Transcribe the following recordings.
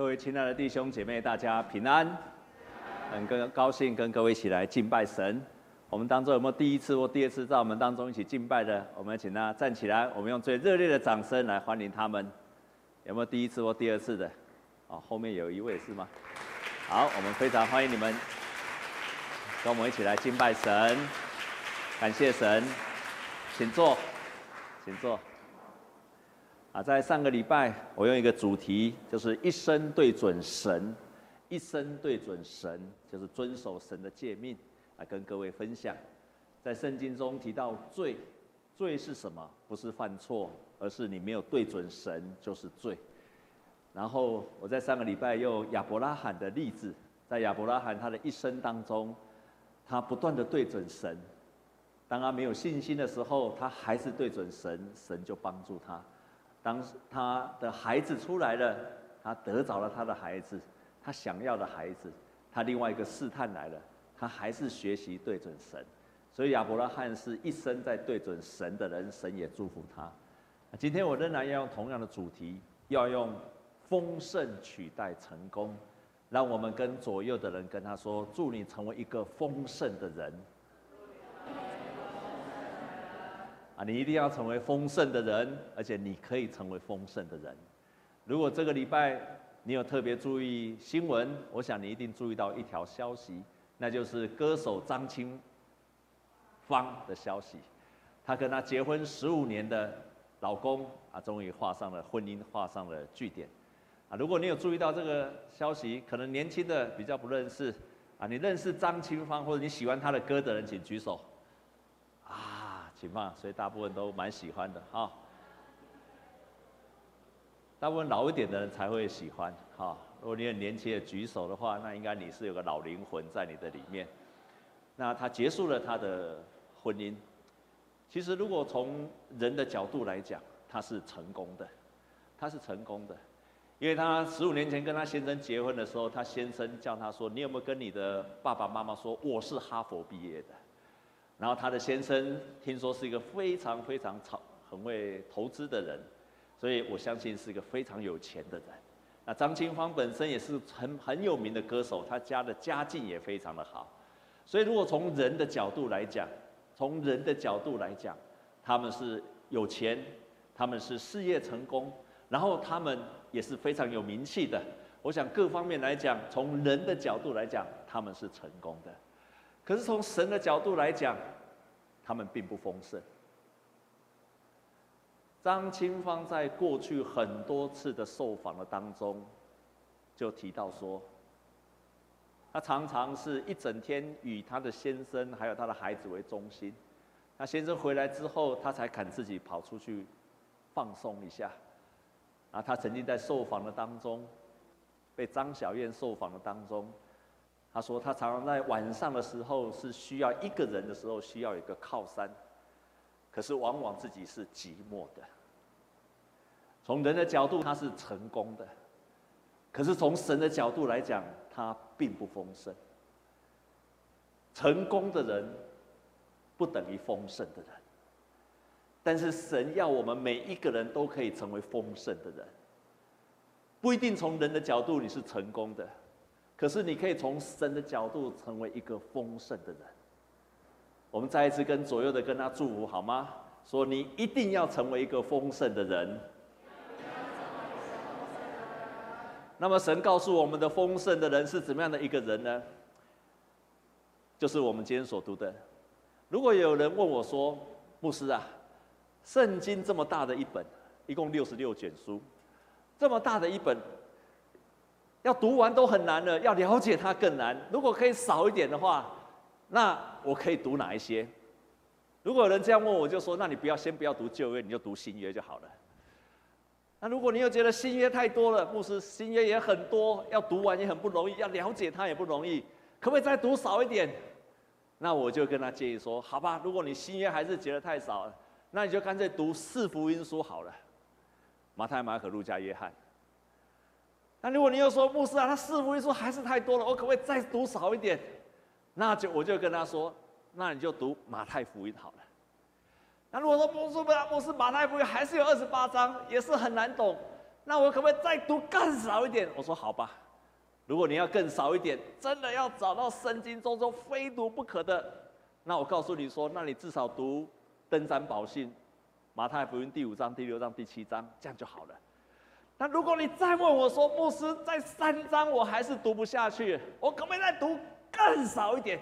各位亲爱的弟兄姐妹，大家平安，很跟高兴跟各位一起来敬拜神。我们当中有没有第一次或第二次在我们当中一起敬拜的？我们请他站起来，我们用最热烈的掌声来欢迎他们。有没有第一次或第二次的？哦，后面有一位是吗？好，我们非常欢迎你们，跟我们一起来敬拜神，感谢神，请坐，请坐。啊，在上个礼拜，我用一个主题，就是一生对准神，一生对准神，就是遵守神的诫命，来跟各位分享。在圣经中提到罪，罪是什么？不是犯错，而是你没有对准神，就是罪。然后我在上个礼拜用亚伯拉罕的例子，在亚伯拉罕他的一生当中，他不断的对准神，当他没有信心的时候，他还是对准神，神就帮助他。当他的孩子出来了，他得着了他的孩子，他想要的孩子，他另外一个试探来了，他还是学习对准神，所以亚伯拉罕是一生在对准神的人，神也祝福他。今天我仍然要用同样的主题，要用丰盛取代成功，让我们跟左右的人跟他说：祝你成为一个丰盛的人。啊，你一定要成为丰盛的人，而且你可以成为丰盛的人。如果这个礼拜你有特别注意新闻，我想你一定注意到一条消息，那就是歌手张清芳的消息。她跟她结婚十五年的老公啊，终于画上了婚姻，画上了句点。啊，如果你有注意到这个消息，可能年轻的比较不认识啊，你认识张清芳或者你喜欢她的歌的人，请举手。情况，所以大部分都蛮喜欢的哈。大部分老一点的人才会喜欢哈。如果你很年轻的举手的话，那应该你是有个老灵魂在你的里面。那他结束了他的婚姻，其实如果从人的角度来讲，他是成功的，他是成功的，因为他十五年前跟他先生结婚的时候，他先生叫他说：“你有没有跟你的爸爸妈妈说我是哈佛毕业的？”然后他的先生听说是一个非常非常超很会投资的人，所以我相信是一个非常有钱的人。那张清芳本身也是很很有名的歌手，他家的家境也非常的好。所以如果从人的角度来讲，从人的角度来讲，他们是有钱，他们是事业成功，然后他们也是非常有名气的。我想各方面来讲，从人的角度来讲，他们是成功的。可是从神的角度来讲，他们并不丰盛。张清芳在过去很多次的受访的当中，就提到说，他常常是一整天以他的先生还有他的孩子为中心。他先生回来之后，他才肯自己跑出去放松一下。啊，他曾经在受访的当中，被张小燕受访的当中。他说，他常常在晚上的时候是需要一个人的时候需要一个靠山，可是往往自己是寂寞的。从人的角度，他是成功的，可是从神的角度来讲，他并不丰盛。成功的人不等于丰盛的人，但是神要我们每一个人都可以成为丰盛的人，不一定从人的角度你是成功的。可是你可以从神的角度成为一个丰盛的人。我们再一次跟左右的跟他祝福好吗？说你一定要成为一个丰盛的人。那么神告诉我们的丰盛的人是怎么样的一个人呢？就是我们今天所读的。如果有人问我说：“牧师啊，圣经这么大的一本，一共六十六卷书，这么大的一本。”要读完都很难了，要了解它更难。如果可以少一点的话，那我可以读哪一些？如果有人这样问，我就说：那你不要先不要读旧约，你就读新约就好了。那如果你又觉得新约太多了，牧师新约也很多，要读完也很不容易，要了解它也不容易，可不可以再读少一点？那我就跟他建议说：好吧，如果你新约还是觉得太少了，那你就干脆读四福音书好了，马太、马可、路加、约翰。那如果你又说牧师啊，他四福音书还是太多了，我可不可以再读少一点？那就我就跟他说，那你就读马太福音好了。那如果说牧师不，牧师马太福音还是有二十八章，也是很难懂，那我可不可以再读更少一点？我说好吧，如果你要更少一点，真的要找到圣经中中非读不可的，那我告诉你说，那你至少读登山宝训、马太福音第五章、第六章、第七章，这样就好了。那如果你再问我说，牧师在三章我还是读不下去，我可不可以再读更少一点？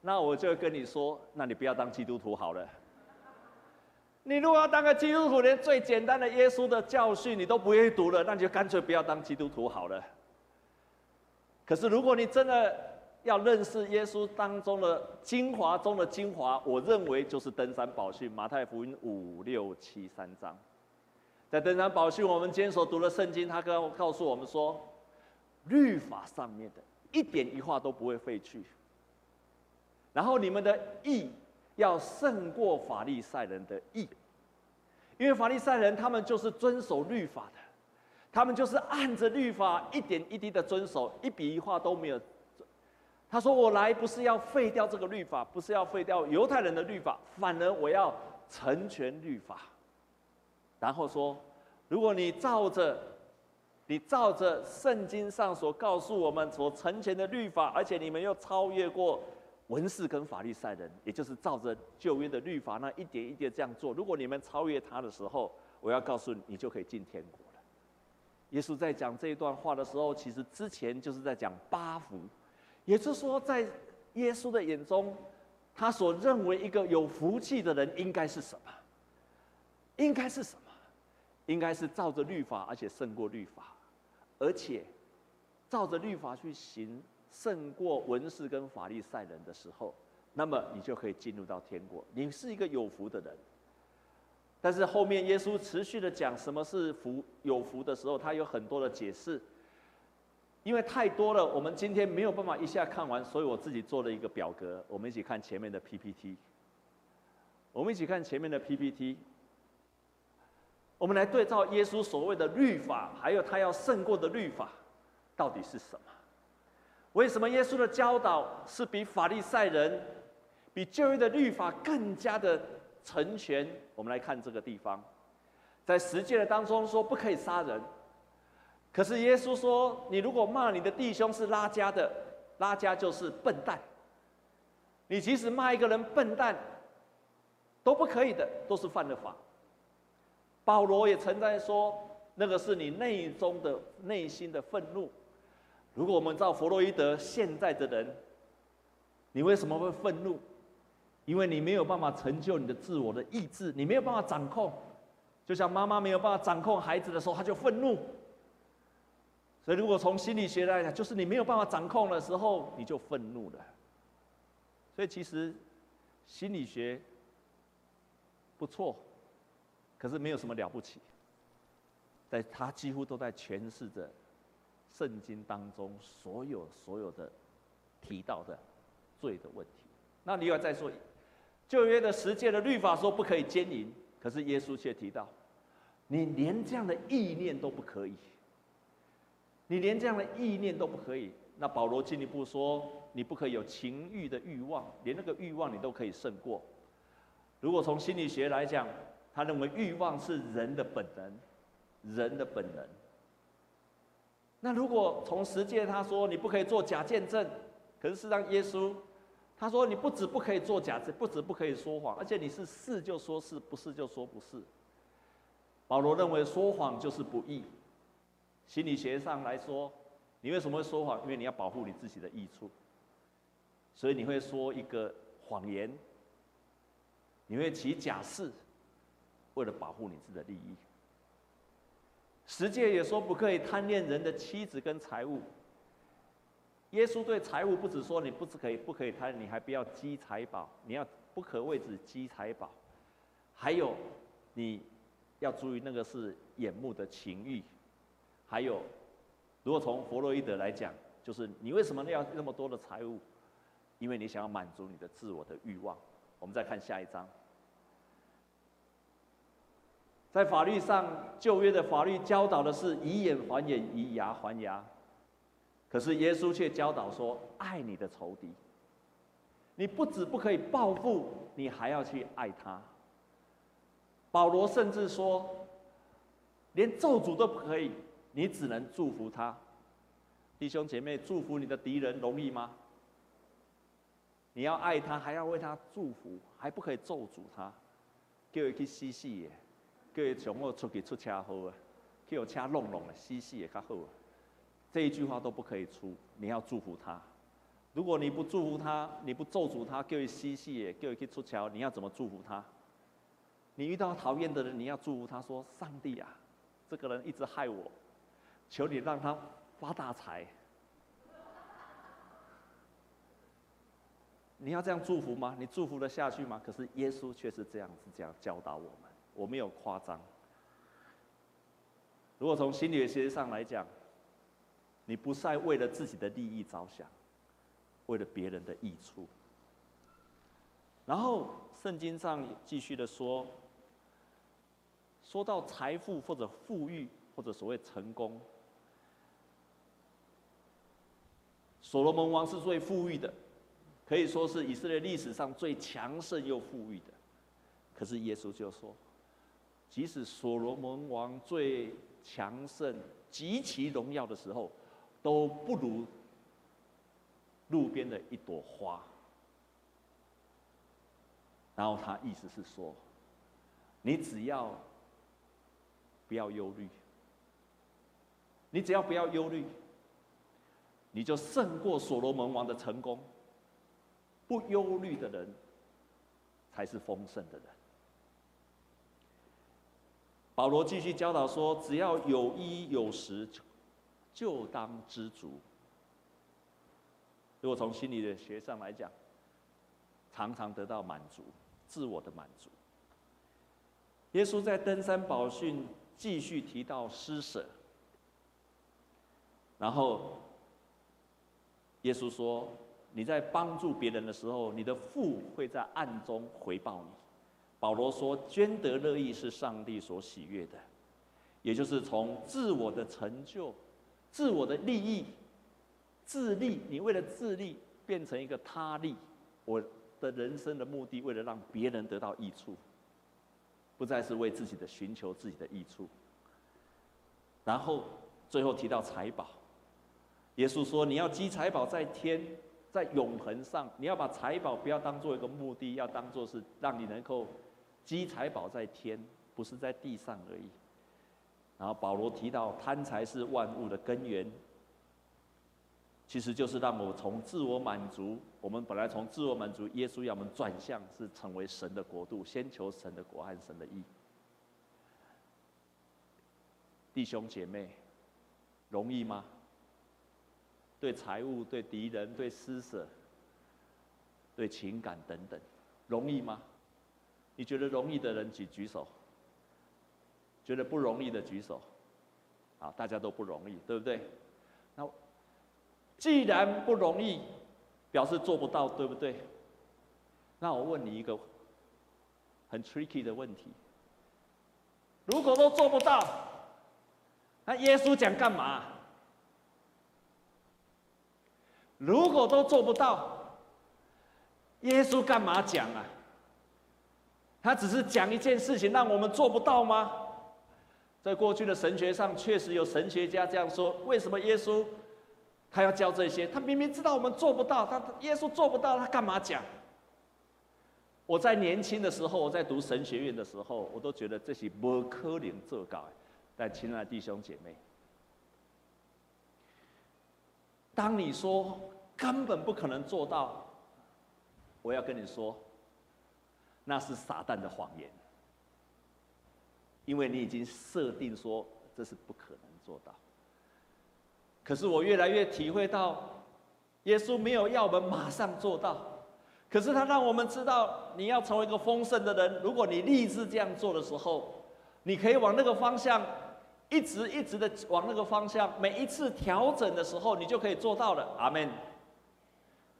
那我就跟你说，那你不要当基督徒好了。你如果要当个基督徒，连最简单的耶稣的教训你都不愿意读了，那你就干脆不要当基督徒好了。可是如果你真的要认识耶稣当中的精华中的精华，我认为就是登山宝训，马太福音五六七三章。在登山宝训，我们今天所读的圣经，他告告诉我们说，律法上面的一点一画都不会废去。然后你们的义要胜过法利赛人的义，因为法利赛人他们就是遵守律法的，他们就是按着律法一点一滴的遵守，一笔一画都没有。他说：“我来不是要废掉这个律法，不是要废掉犹太人的律法，反而我要成全律法。”然后说，如果你照着，你照着圣经上所告诉我们所成全的律法，而且你们又超越过文士跟法利赛人，也就是照着旧约的律法那一点一点这样做。如果你们超越他的时候，我要告诉你，你就可以进天国了。耶稣在讲这一段话的时候，其实之前就是在讲八福，也就是说，在耶稣的眼中，他所认为一个有福气的人应该是什么？应该是什么？应该是照着律法，而且胜过律法，而且照着律法去行，胜过文士跟法利赛人的时候，那么你就可以进入到天国。你是一个有福的人。但是后面耶稣持续的讲什么是福有福的时候，他有很多的解释，因为太多了，我们今天没有办法一下看完，所以我自己做了一个表格，我们一起看前面的 PPT。我们一起看前面的 PPT。我们来对照耶稣所谓的律法，还有他要胜过的律法，到底是什么？为什么耶稣的教导是比法利赛人、比旧约的律法更加的成全？我们来看这个地方，在实践的当中说不可以杀人，可是耶稣说，你如果骂你的弟兄是拉加的，拉加就是笨蛋，你即使骂一个人笨蛋，都不可以的，都是犯了法。保罗也曾在说，那个是你内中的内心的愤怒。如果我们照弗洛伊德现在的人，你为什么会愤怒？因为你没有办法成就你的自我的意志，你没有办法掌控。就像妈妈没有办法掌控孩子的时候，他就愤怒。所以，如果从心理学来讲，就是你没有办法掌控的时候，你就愤怒了。所以，其实心理学不错。可是没有什么了不起，在他几乎都在诠释着圣经当中所有所有的提到的罪的问题。那你要再说，旧约的十诫的律法说不可以奸淫，可是耶稣却提到，你连这样的意念都不可以，你连这样的意念都不可以。那保罗进一步说，你不可以有情欲的欲望，连那个欲望你都可以胜过。如果从心理学来讲，他认为欲望是人的本能，人的本能。那如果从实践他说你不可以做假见证，可是事实上耶稣他说你不止不可以做假证，不止不可以说谎，而且你是是就说是，不是就说不是。保罗认为说谎就是不义。心理学上来说，你为什么会说谎？因为你要保护你自己的益处，所以你会说一个谎言，你会起假誓。为了保护你自己的利益，十诫也说不可以贪恋人的妻子跟财物。耶稣对财物不只说你不只可以不可以贪，你还不要积财宝，你要不可为子积财宝。还有，你要注意那个是眼目的情欲。还有，如果从弗洛伊德来讲，就是你为什么要那么多的财物？因为你想要满足你的自我的欲望。我们再看下一章。在法律上，旧约的法律教导的是以眼还眼，以牙还牙。可是耶稣却教导说：爱你的仇敌。你不止不可以报复，你还要去爱他。保罗甚至说：连咒诅都不可以，你只能祝福他。弟兄姐妹，祝福你的敌人容易吗？你要爱他，还要为他祝福，还不可以咒诅他，叫他去死死的，叫他从我出去出车祸啊，叫我车弄弄啊，死死也较好啊。这一句话都不可以出，你要祝福他。如果你不祝福他，你不咒诅他，叫他死死的，叫他去出桥，你要怎么祝福他？你遇到讨厌的人，你要祝福他说：“上帝啊，这个人一直害我，求你让他发大财。”你要这样祝福吗？你祝福得下去吗？可是耶稣却是这样子这样教导我们，我没有夸张。如果从心理学上来讲，你不再为了自己的利益着想，为了别人的益处。然后圣经上继续的说，说到财富或者富裕或者所谓成功，所罗门王是最富裕的。可以说是以色列历史上最强盛又富裕的，可是耶稣就说，即使所罗门王最强盛、极其荣耀的时候，都不如路边的一朵花。然后他意思是说，你只要不要忧虑，你只要不要忧虑，你就胜过所罗门王的成功。不忧虑的人，才是丰盛的人。保罗继续教导说：“只要有衣有食，就当知足。”如果从心理的学上来讲，常常得到满足，自我的满足。耶稣在登山宝训继续提到施舍，然后耶稣说。你在帮助别人的时候，你的父会在暗中回报你。保罗说，捐得乐意是上帝所喜悦的，也就是从自我的成就、自我的利益、自利，你为了自利变成一个他利。我的人生的目的，为了让别人得到益处，不再是为自己的寻求自己的益处。然后最后提到财宝，耶稣说，你要积财宝在天。在永恒上，你要把财宝不要当做一个目的，要当做是让你能够积财宝在天，不是在地上而已。然后保罗提到贪财是万物的根源，其实就是让我从自我满足，我们本来从自我满足，耶稣要我们转向是成为神的国度，先求神的国和神的义。弟兄姐妹，容易吗？对财务、对敌人、对施舍、对情感等等，容易吗？你觉得容易的人举举手，觉得不容易的举手。好，大家都不容易，对不对？那既然不容易，表示做不到，对不对？那我问你一个很 tricky 的问题：如果都做不到，那耶稣讲干嘛？如果都做不到，耶稣干嘛讲啊？他只是讲一件事情，让我们做不到吗？在过去的神学上，确实有神学家这样说：为什么耶稣他要教这些？他明明知道我们做不到，他耶稣做不到，他干嘛讲？我在年轻的时候，我在读神学院的时候，我都觉得这些不可能做到。但亲爱的弟兄姐妹。当你说根本不可能做到，我要跟你说，那是撒旦的谎言，因为你已经设定说这是不可能做到。可是我越来越体会到，耶稣没有要我们马上做到，可是他让我们知道，你要成为一个丰盛的人，如果你立志这样做的时候，你可以往那个方向。一直一直的往那个方向，每一次调整的时候，你就可以做到了。阿门。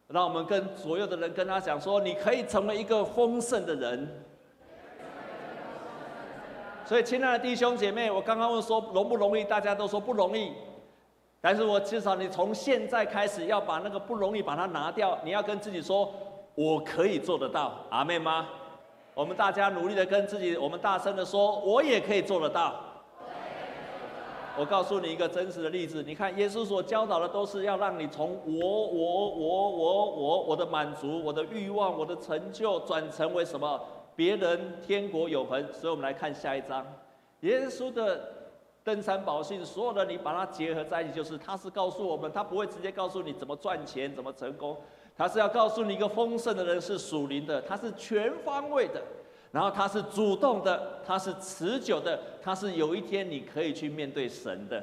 让我们跟所有的人跟他讲说，你可以成为一个丰盛的人。所以，亲爱的弟兄姐妹，我刚刚问说容不容易，大家都说不容易。但是我至少你从现在开始要把那个不容易把它拿掉，你要跟自己说，我可以做得到。阿妹吗？我们大家努力的跟自己，我们大声的说，我也可以做得到。我告诉你一个真实的例子，你看耶稣所教导的都是要让你从我我我我我我的满足、我的欲望、我的成就转成为什么？别人天国永恒。所以我们来看下一章，耶稣的登山宝训，所有的你把它结合在一起，就是他是告诉我们，他不会直接告诉你怎么赚钱、怎么成功，他是要告诉你一个丰盛的人是属灵的，他是全方位的。然后他是主动的，他是持久的，他是有一天你可以去面对神的，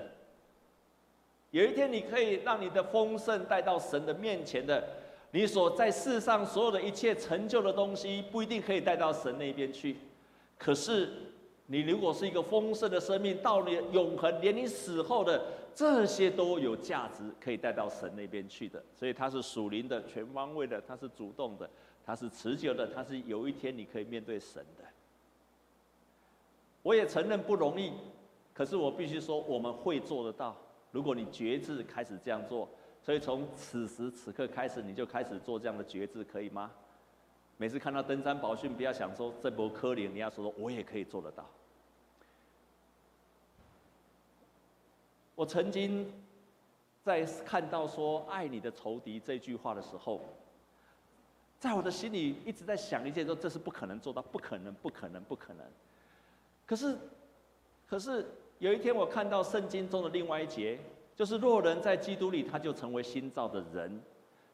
有一天你可以让你的丰盛带到神的面前的。你所在世上所有的一切成就的东西，不一定可以带到神那边去。可是你如果是一个丰盛的生命，到你永恒，连你死后的这些都有价值，可以带到神那边去的。所以他是属灵的、全方位的，他是主动的。它是持久的，它是有一天你可以面对神的。我也承认不容易，可是我必须说我们会做得到。如果你觉知开始这样做，所以从此时此刻开始，你就开始做这样的觉知，可以吗？每次看到登山宝训，不要想说这波科林，你要说我也可以做得到。我曾经在看到说“爱你的仇敌”这句话的时候。在我的心里一直在想一件事，这是不可能做到，不可能，不可能，不可能。可是，可是有一天我看到圣经中的另外一节，就是若人在基督里，他就成为新造的人。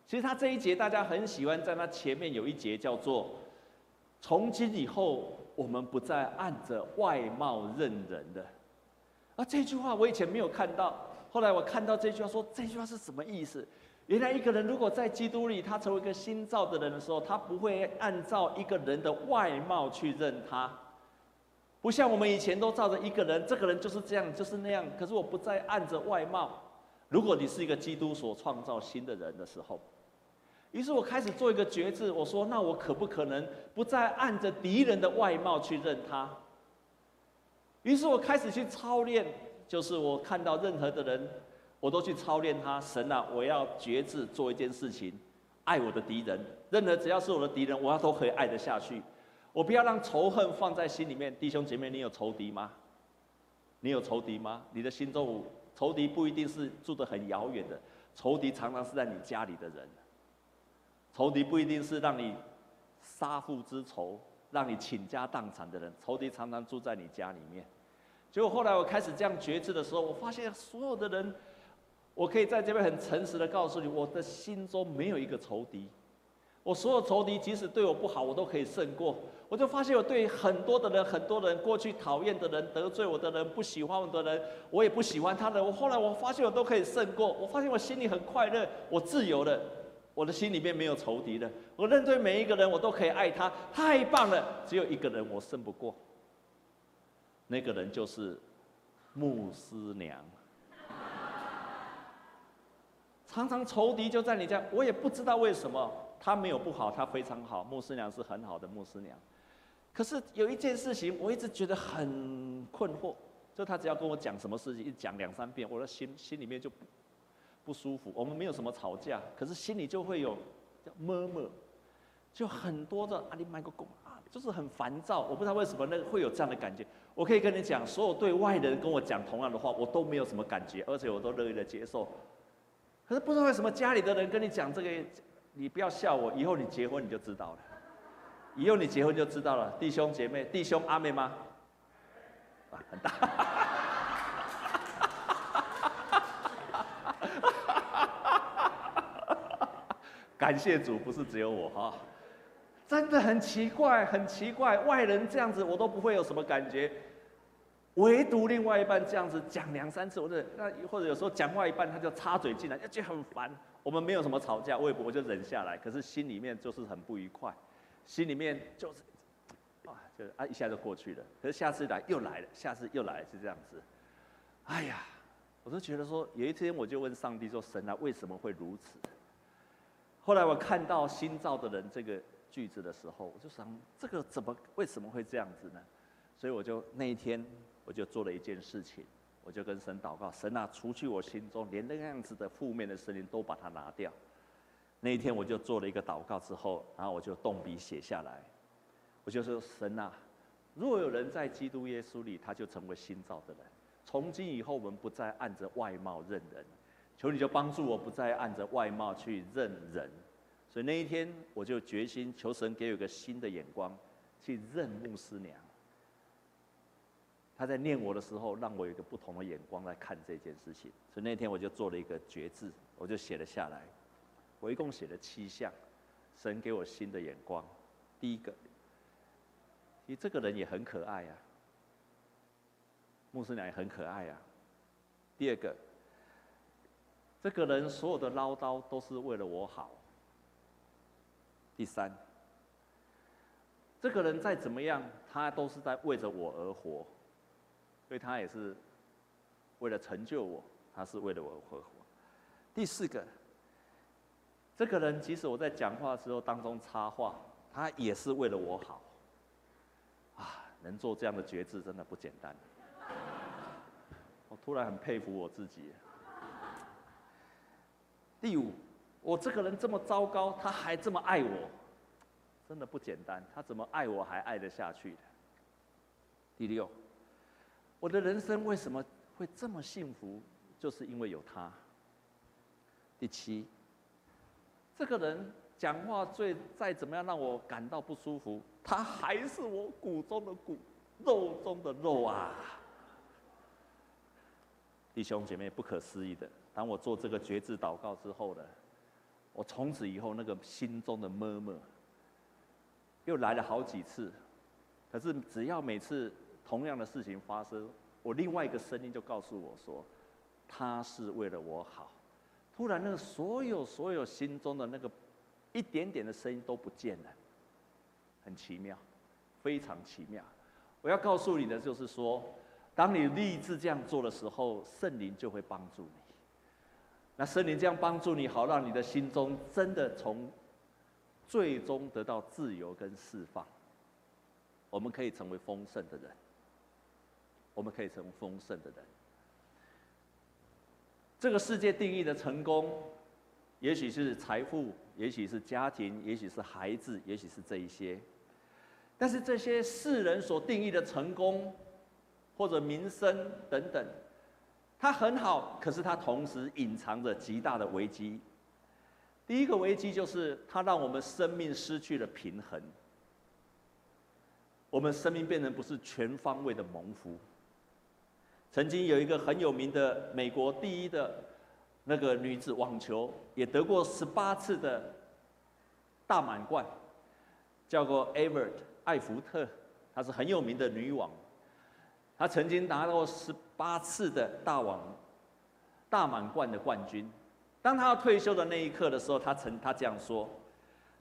其实他这一节大家很喜欢，在他前面有一节叫做“从今以后，我们不再按着外貌认人的”。而这句话我以前没有看到，后来我看到这句话，说这句话是什么意思？原来一个人如果在基督里，他成为一个新造的人的时候，他不会按照一个人的外貌去认他，不像我们以前都照着一个人，这个人就是这样，就是那样。可是我不再按着外貌。如果你是一个基督所创造新的人的时候，于是我开始做一个决志，我说：那我可不可能不再按着敌人的外貌去认他？于是我开始去操练，就是我看到任何的人。我都去操练他，神啊，我要觉志做一件事情，爱我的敌人，任何只要是我的敌人，我要都可以爱得下去。我不要让仇恨放在心里面。弟兄姐妹，你有仇敌吗？你有仇敌吗？你的心中仇敌不一定是住得很遥远的，仇敌常常是在你家里的人。仇敌不一定是让你杀父之仇，让你倾家荡产的人，仇敌常常住在你家里面。结果后来我开始这样觉知的时候，我发现所有的人。我可以在这边很诚实的告诉你，我的心中没有一个仇敌。我所有仇敌，即使对我不好，我都可以胜过。我就发现，我对很多的人，很多人过去讨厌的人、得罪我的人、不喜欢我的人，我也不喜欢他的。我后来我发现，我都可以胜过。我发现我心里很快乐，我自由了，我的心里面没有仇敌了。我认对每一个人，我都可以爱他，太棒了。只有一个人我胜不过，那个人就是牧师娘。常常仇敌就在你家，我也不知道为什么。他没有不好，他非常好。牧师娘是很好的牧师娘，可是有一件事情，我一直觉得很困惑。就他只要跟我讲什么事情，一讲两三遍，我的心心里面就不不舒服。我们没有什么吵架，可是心里就会有叫默默就很多的阿里麦个公啊，就是很烦躁。我不知道为什么那个会有这样的感觉。我可以跟你讲，所有对外人跟我讲同样的话，我都没有什么感觉，而且我都乐意的接受。可是不知道为什么家里的人跟你讲这个，你不要笑我，以后你结婚你就知道了。以后你结婚就知道了，弟兄姐妹，弟兄阿妹吗？啊，很大。感谢主，不是只有我哈，真的很奇怪，很奇怪，外人这样子我都不会有什么感觉。唯独另外一半这样子讲两三次，或者那或者有时候讲话一半他就插嘴进来，就觉得很烦。我们没有什么吵架，我也不我就忍下来，可是心里面就是很不愉快，心里面就是，啊，就啊一下就过去了。可是下次来又来了，下次又来是这样子。哎呀，我就觉得说，有一天我就问上帝说：“神啊，为什么会如此？”后来我看到新造的人这个句子的时候，我就想，这个怎么为什么会这样子呢？所以我就那一天。我就做了一件事情，我就跟神祷告：神啊，除去我心中连那个样子的负面的声音都把它拿掉。那一天我就做了一个祷告之后，然后我就动笔写下来。我就说：神啊，若有人在基督耶稣里，他就成为新造的人。从今以后我们不再按着外貌认人，求你就帮助我不再按着外貌去认人。所以那一天我就决心求神给我一个新的眼光，去认牧师娘。他在念我的时候，让我有一个不同的眼光来看这件事情。所以那天我就做了一个决志，我就写了下来。我一共写了七项，神给我新的眼光。第一个，其实这个人也很可爱啊。牧师娘也很可爱啊。第二个，这个人所有的唠叨都是为了我好。第三，这个人再怎么样，他都是在为着我而活，所以他也是为了成就我，他是为了我而活。第四个，这个人即使我在讲话的时候当中插话，他也是为了我好。啊，能做这样的决志真的不简单。我突然很佩服我自己。第五，我这个人这么糟糕，他还这么爱我，真的不简单。他怎么爱我还爱得下去的？第六，我的人生为什么会这么幸福？就是因为有他。第七，这个人讲话最再怎么样让我感到不舒服，他还是我骨中的骨，肉中的肉啊。弟兄姐妹，不可思议的，当我做这个决志祷告之后呢，我从此以后那个心中的闷闷又来了好几次。可是只要每次同样的事情发生，我另外一个声音就告诉我说，他是为了我好。突然，那个所有所有心中的那个一点点的声音都不见了，很奇妙，非常奇妙。我要告诉你的就是说。当你立志这样做的时候，圣灵就会帮助你。那圣灵这样帮助你，好让你的心中真的从最终得到自由跟释放。我们可以成为丰盛的人，我们可以成为丰盛的人。这个世界定义的成功，也许是财富，也许是家庭，也许是孩子，也许是这一些。但是这些世人所定义的成功，或者民生等等，它很好，可是它同时隐藏着极大的危机。第一个危机就是它让我们生命失去了平衡，我们生命变成不是全方位的蒙福。曾经有一个很有名的美国第一的那个女子网球，也得过十八次的大满贯，叫做 Evert 艾弗特，她是很有名的女网。她曾经拿过十八次的大网大满贯的冠军。当她要退休的那一刻的时候，她曾她这样说：“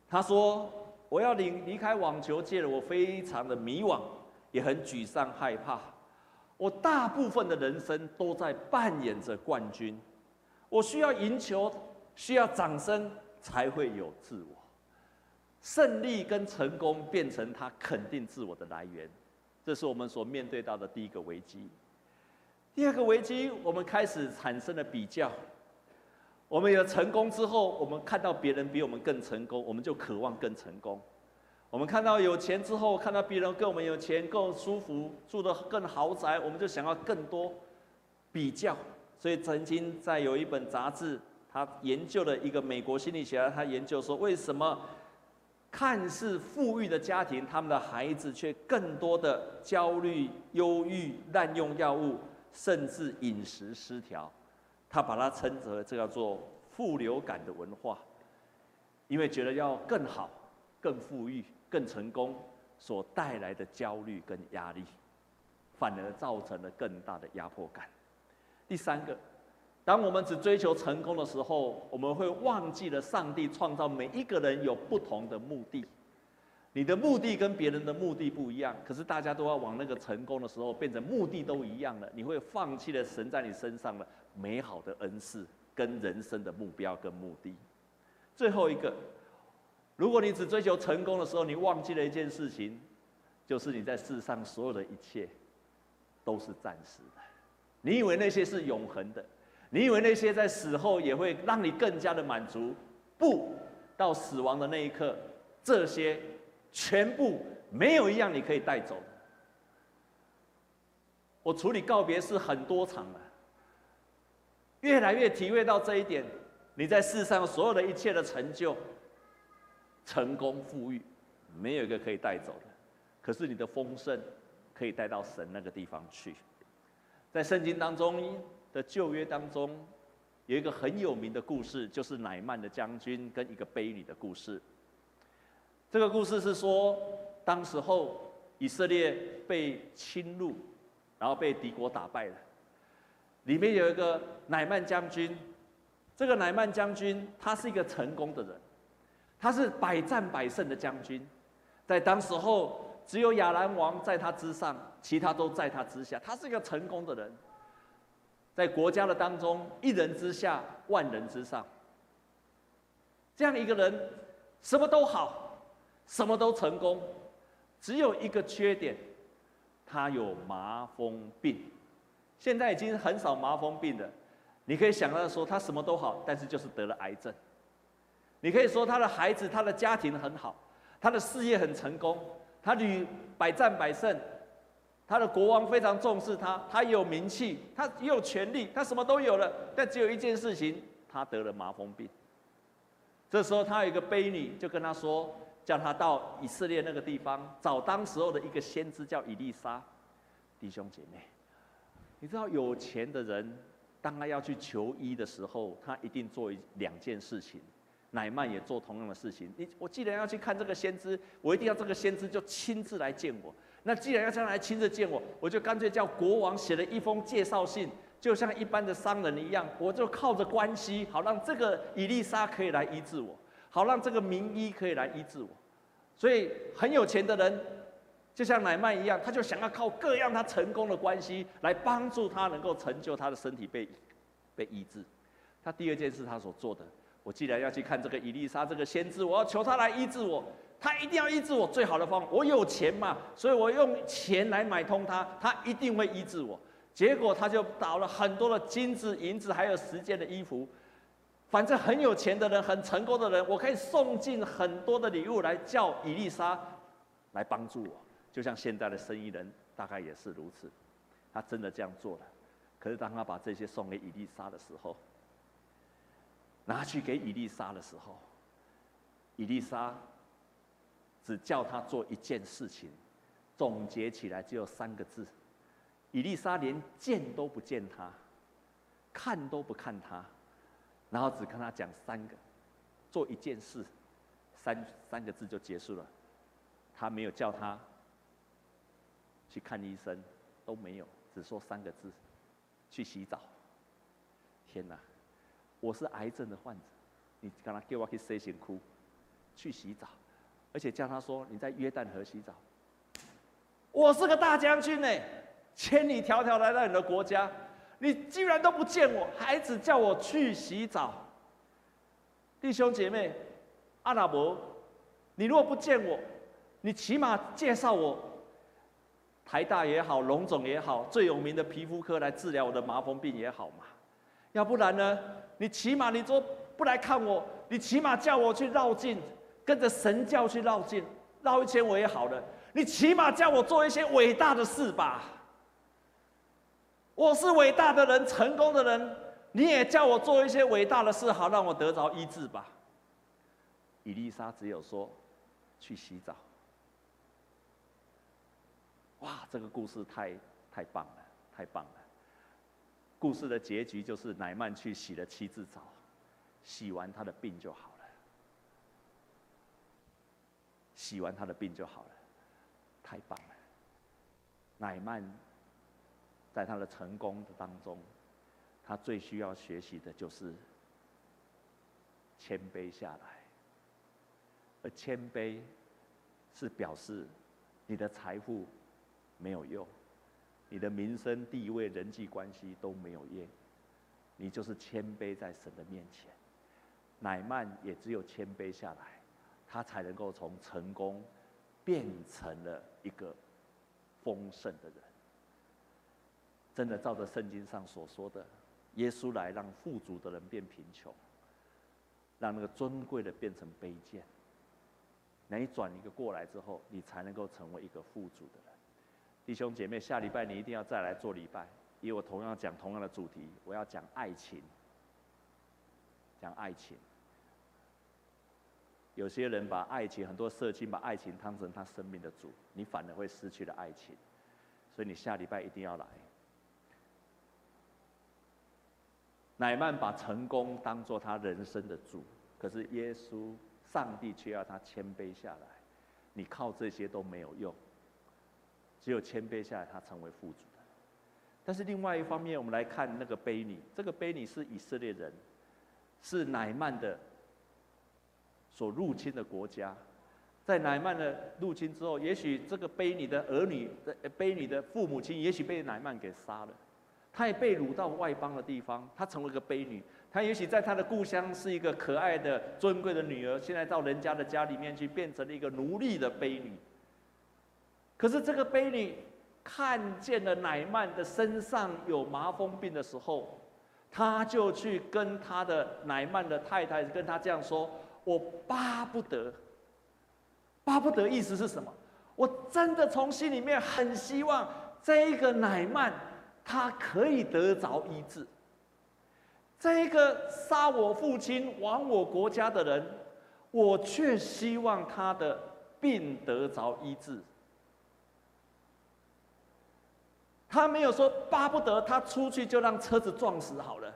她说我要离离开网球界了，我非常的迷惘，也很沮丧害怕。我大部分的人生都在扮演着冠军，我需要赢球，需要掌声才会有自我。胜利跟成功变成他肯定自我的来源。”这是我们所面对到的第一个危机。第二个危机，我们开始产生了比较。我们有成功之后，我们看到别人比我们更成功，我们就渴望更成功。我们看到有钱之后，看到别人跟我们有钱、更舒服、住得更豪宅，我们就想要更多比较。所以曾经在有一本杂志，他研究了一个美国心理学家，他研究说为什么。看似富裕的家庭，他们的孩子却更多的焦虑、忧郁、滥用药物，甚至饮食失调。他把它称之为这叫做“富流感”的文化，因为觉得要更好、更富裕、更成功所带来的焦虑跟压力，反而造成了更大的压迫感。第三个。当我们只追求成功的时候，我们会忘记了上帝创造每一个人有不同的目的。你的目的跟别人的目的不一样，可是大家都要往那个成功的时候，变成目的都一样了。你会放弃了神在你身上的美好的恩赐跟人生的目标跟目的。最后一个，如果你只追求成功的时候，你忘记了一件事情，就是你在世上所有的一切都是暂时的。你以为那些是永恒的。你以为那些在死后也会让你更加的满足？不，到死亡的那一刻，这些全部没有一样你可以带走。我处理告别式很多场了，越来越体会到这一点。你在世上所有的一切的成就、成功、富裕，没有一个可以带走的。可是你的丰盛，可以带到神那个地方去。在圣经当中的旧约当中，有一个很有名的故事，就是乃曼的将军跟一个婢女的故事。这个故事是说，当时候以色列被侵入，然后被敌国打败了。里面有一个乃曼将军。这个乃曼将军，他是一个成功的人，他是百战百胜的将军，在当时候只有亚兰王在他之上，其他都在他之下。他是一个成功的人，在国家的当中，一人之下，万人之上。这样一个人，什么都好，什么都成功，只有一个缺点，他有麻风病。现在已经很少麻风病了。你可以想到说他什么都好，但是就是得了癌症。你可以说他的孩子、他的家庭很好，他的事业很成功，他屡百战百胜，他的国王非常重视他，他有名气，他也有权力，他什么都有了，但只有一件事情，他得了麻风病。这时候他有一个婢女，就跟他说，叫他到以色列那个地方找当时候的一个先知，叫以利沙。弟兄姐妹，你知道有钱的人。当他要去求医的时候，他一定做一两件事情。乃曼也做同样的事情。你我既然要去看这个先知，我一定要这个先知就亲自来见我。那既然要这样来亲自见我，我就干脆叫国王写了一封介绍信，就像一般的商人一样，我就靠着关系，好让这个以利沙可以来医治我，好让这个名医可以来医治我。所以很有钱的人。就像乃曼一样，他就想要靠各样他成功的关系来帮助他，能够成就他的身体被被医治。他第二件事他所做的，我既然要去看这个伊丽莎这个先知，我要求他来医治我，他一定要医治我最好的方法。我有钱嘛，所以我用钱来买通他，他一定会医治我。结果他就倒了很多的金子、银子，还有十件的衣服。反正很有钱的人、很成功的人，我可以送进很多的礼物来叫伊丽莎来帮助我。就像现在的生意人，大概也是如此。他真的这样做了，可是当他把这些送给伊丽莎的时候，拿去给伊丽莎的时候，伊丽莎只叫他做一件事情，总结起来只有三个字：伊丽莎连见都不见他，看都不看他，然后只跟他讲三个，做一件事，三三个字就结束了。他没有叫他。去看医生都没有，只说三个字：去洗澡。天哪，我是癌症的患者，你刚刚叫我去洗身躯，去洗澡，而且叫他说你在约旦河洗澡。我是个大将军呢，千里迢迢来到你的国家，你居然都不见我，孩子叫我去洗澡。弟兄姐妹，阿拉伯，你如果不见我，你起码介绍我。台大也好，龙总也好，最有名的皮肤科来治疗我的麻风病也好嘛。要不然呢？你起码你说不来看我，你起码叫我去绕境，跟着神教去绕境，绕一圈我也好了。你起码叫我做一些伟大的事吧。我是伟大的人，成功的人，你也叫我做一些伟大的事，好让我得着医治吧。伊丽莎只有说，去洗澡。哇，这个故事太太棒了，太棒了！故事的结局就是乃曼去洗了七次澡，洗完他的病就好了。洗完他的病就好了，太棒了！乃曼在他的成功的当中，他最需要学习的就是谦卑下来，而谦卑是表示你的财富。没有用，你的名声、地位、人际关系都没有用，你就是谦卑在神的面前。乃曼也只有谦卑下来，他才能够从成功变成了一个丰盛的人。真的照着圣经上所说的，耶稣来让富足的人变贫穷，让那个尊贵的变成卑贱。那你转一个过来之后，你才能够成为一个富足的人。弟兄姐妹，下礼拜你一定要再来做礼拜，因为我同样讲同样的主题，我要讲爱情，讲爱情。有些人把爱情，很多社青把爱情当成他生命的主，你反而会失去了爱情。所以你下礼拜一定要来。乃曼把成功当作他人生的主，可是耶稣、上帝却要他谦卑下来。你靠这些都没有用，只有谦卑下来，他成为富足的。但是另外一方面，我们来看那个卑女，这个卑女是以色列人，是乃曼的。所入侵的国家，在乃曼的入侵之后，也许这个卑女的儿女、卑女的父母亲，也许被乃曼给杀了。她也被掳到外邦的地方，她成为个卑女。她也许在她的故乡是一个可爱的、尊贵的女儿，现在到人家的家里面去，变成了一个奴隶的卑女。可是这个婢女看见了乃曼的身上有麻风病的时候，他就去跟他的乃曼的太太跟他这样说。我巴不得，巴不得意思是什么？我真的从心里面很希望这一个乃曼他可以得着医治。这一个杀我父亲、亡我国家的人，我却希望他的病得着医治。他没有说巴不得他出去就让车子撞死好了。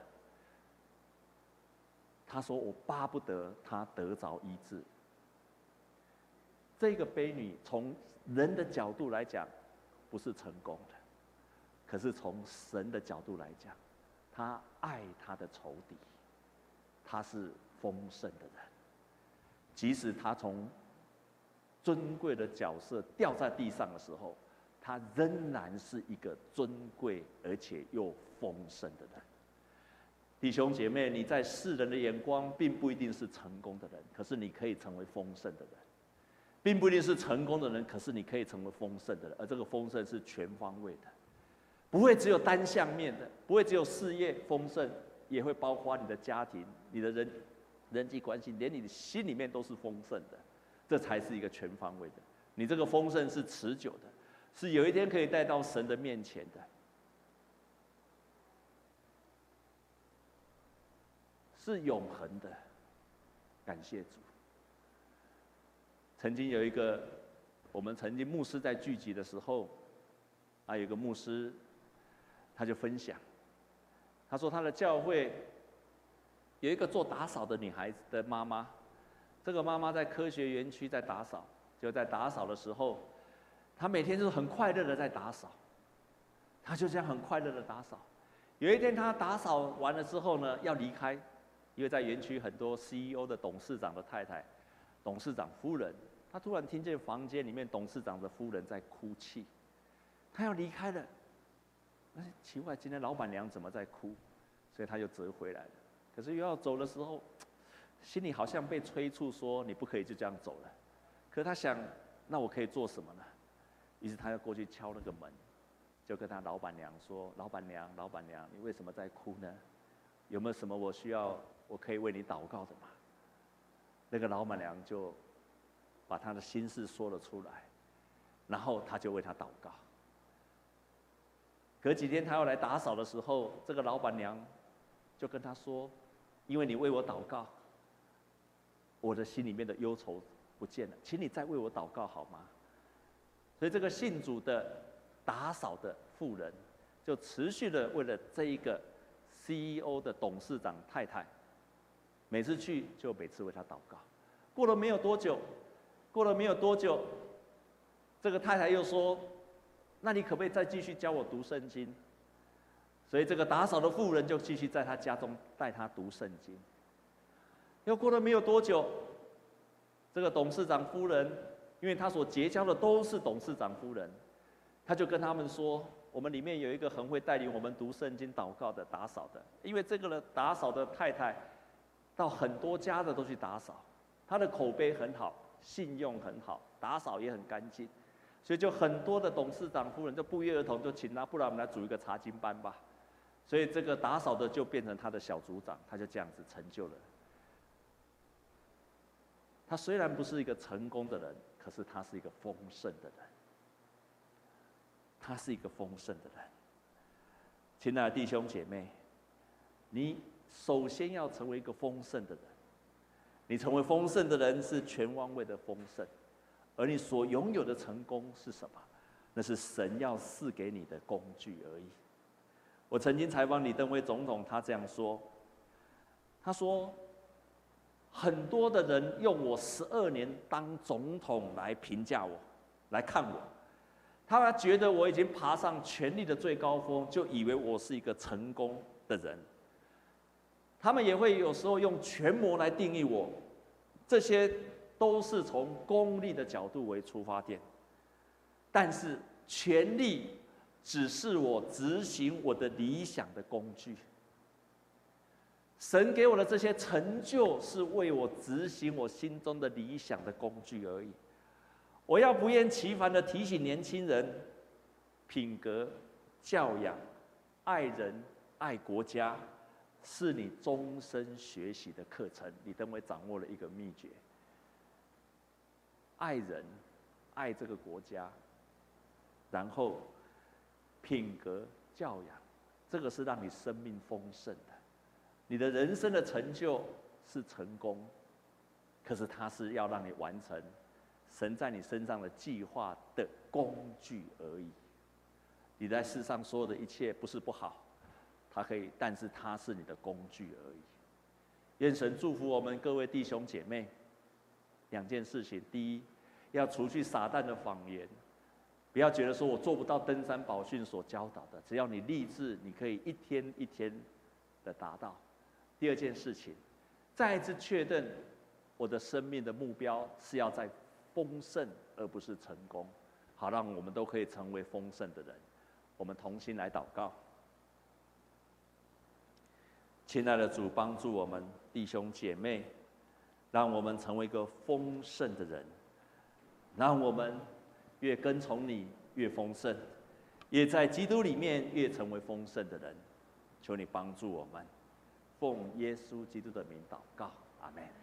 他说：“我巴不得他得着医治。”这个悲女从人的角度来讲，不是成功的；可是从神的角度来讲，他爱他的仇敌，他是丰盛的人。即使他从尊贵的角色掉在地上的时候，他仍然是一个尊贵而且又丰盛的人。弟兄姐妹，你在世人的眼光并不一定是成功的人，可是你可以成为丰盛的人；并不一定是成功的人，可是你可以成为丰盛的人。而这个丰盛是全方位的，不会只有单向面的，不会只有事业丰盛，也会包括你的家庭、你的人人际关系，连你的心里面都是丰盛的。这才是一个全方位的。你这个丰盛是持久的，是有一天可以带到神的面前的。是永恒的，感谢主。曾经有一个，我们曾经牧师在聚集的时候，啊，有个牧师，他就分享，他说他的教会有一个做打扫的女孩子的妈妈，这个妈妈在科学园区在打扫，就在打扫的时候，他每天就是很快乐的在打扫，他就这样很快乐的打扫。有一天他打扫完了之后呢，要离开。因为在园区很多 CEO 的董事长的太太、董事长夫人，他突然听见房间里面董事长的夫人在哭泣，他要离开了。哎，奇怪，今天老板娘怎么在哭？所以他就折回来了。可是又要走的时候，心里好像被催促说：“你不可以就这样走了。”可他想，那我可以做什么呢？于是他要过去敲那个门，就跟他老板娘说：“老板娘，老板娘，你为什么在哭呢？有没有什么我需要？”我可以为你祷告的嘛？那个老板娘就把她的心事说了出来，然后他就为她祷告。隔几天他要来打扫的时候，这个老板娘就跟他说：“因为你为我祷告，我的心里面的忧愁不见了，请你再为我祷告好吗？”所以这个信主的打扫的妇人，就持续的为了这一个 CEO 的董事长太太。每次去就每次为他祷告，过了没有多久，过了没有多久，这个太太又说：“那你可不可以再继续教我读圣经？”所以这个打扫的妇人就继续在他家中带他读圣经。又过了没有多久，这个董事长夫人，因为他所结交的都是董事长夫人，他就跟他们说：“我们里面有一个很会带领我们读圣经、祷告的打扫的，因为这个呢，打扫的太太。”到很多家的都去打扫，他的口碑很好，信用很好，打扫也很干净，所以就很多的董事长夫人就不约而同就请他，不然我们来组一个查经班吧。所以这个打扫的就变成他的小组长，他就这样子成就了。他虽然不是一个成功的人，可是他是一个丰盛的人。他是一个丰盛的人。亲爱的弟兄姐妹，你首先要成为一个丰盛的人。你成为丰盛的人是全方位的丰盛，而你所拥有的成功是什么？那是神要赐给你的工具而已。我曾经采访李登辉总统，他这样说：“他说，很多的人用我十二年当总统来评价我，来看我，他们觉得我已经爬上权力的最高峰，就以为我是一个成功的人。他们也会有时候用权谋来定义我，这些都是从功利的角度为出发点。但是权力。”只是我执行我的理想的工具。神给我的这些成就，是为我执行我心中的理想的工具而已。我要不厌其烦的提醒年轻人：品格、教养、爱人、爱国家，是你终身学习的课程。李登辉掌握了一个秘诀：爱人、爱这个国家，然后。品格教养，这个是让你生命丰盛的。你的人生的成就是成功，可是它是要让你完成神在你身上的计划的工具而已。你在世上所有的一切不是不好，它可以，但是它是你的工具而已。愿神祝福我们各位弟兄姐妹。两件事情：第一，要除去撒旦的谎言。不要觉得说我做不到登山宝训所教导的，只要你立志，你可以一天一天的达到。第二件事情，再一次确认我的生命的目标是要在丰盛，而不是成功。好，让我们都可以成为丰盛的人。我们同心来祷告。亲爱的主，帮助我们弟兄姐妹，让我们成为一个丰盛的人，让我们。越跟从你越丰盛，也在基督里面越成为丰盛的人。求你帮助我们，奉耶稣基督的名祷告，阿门。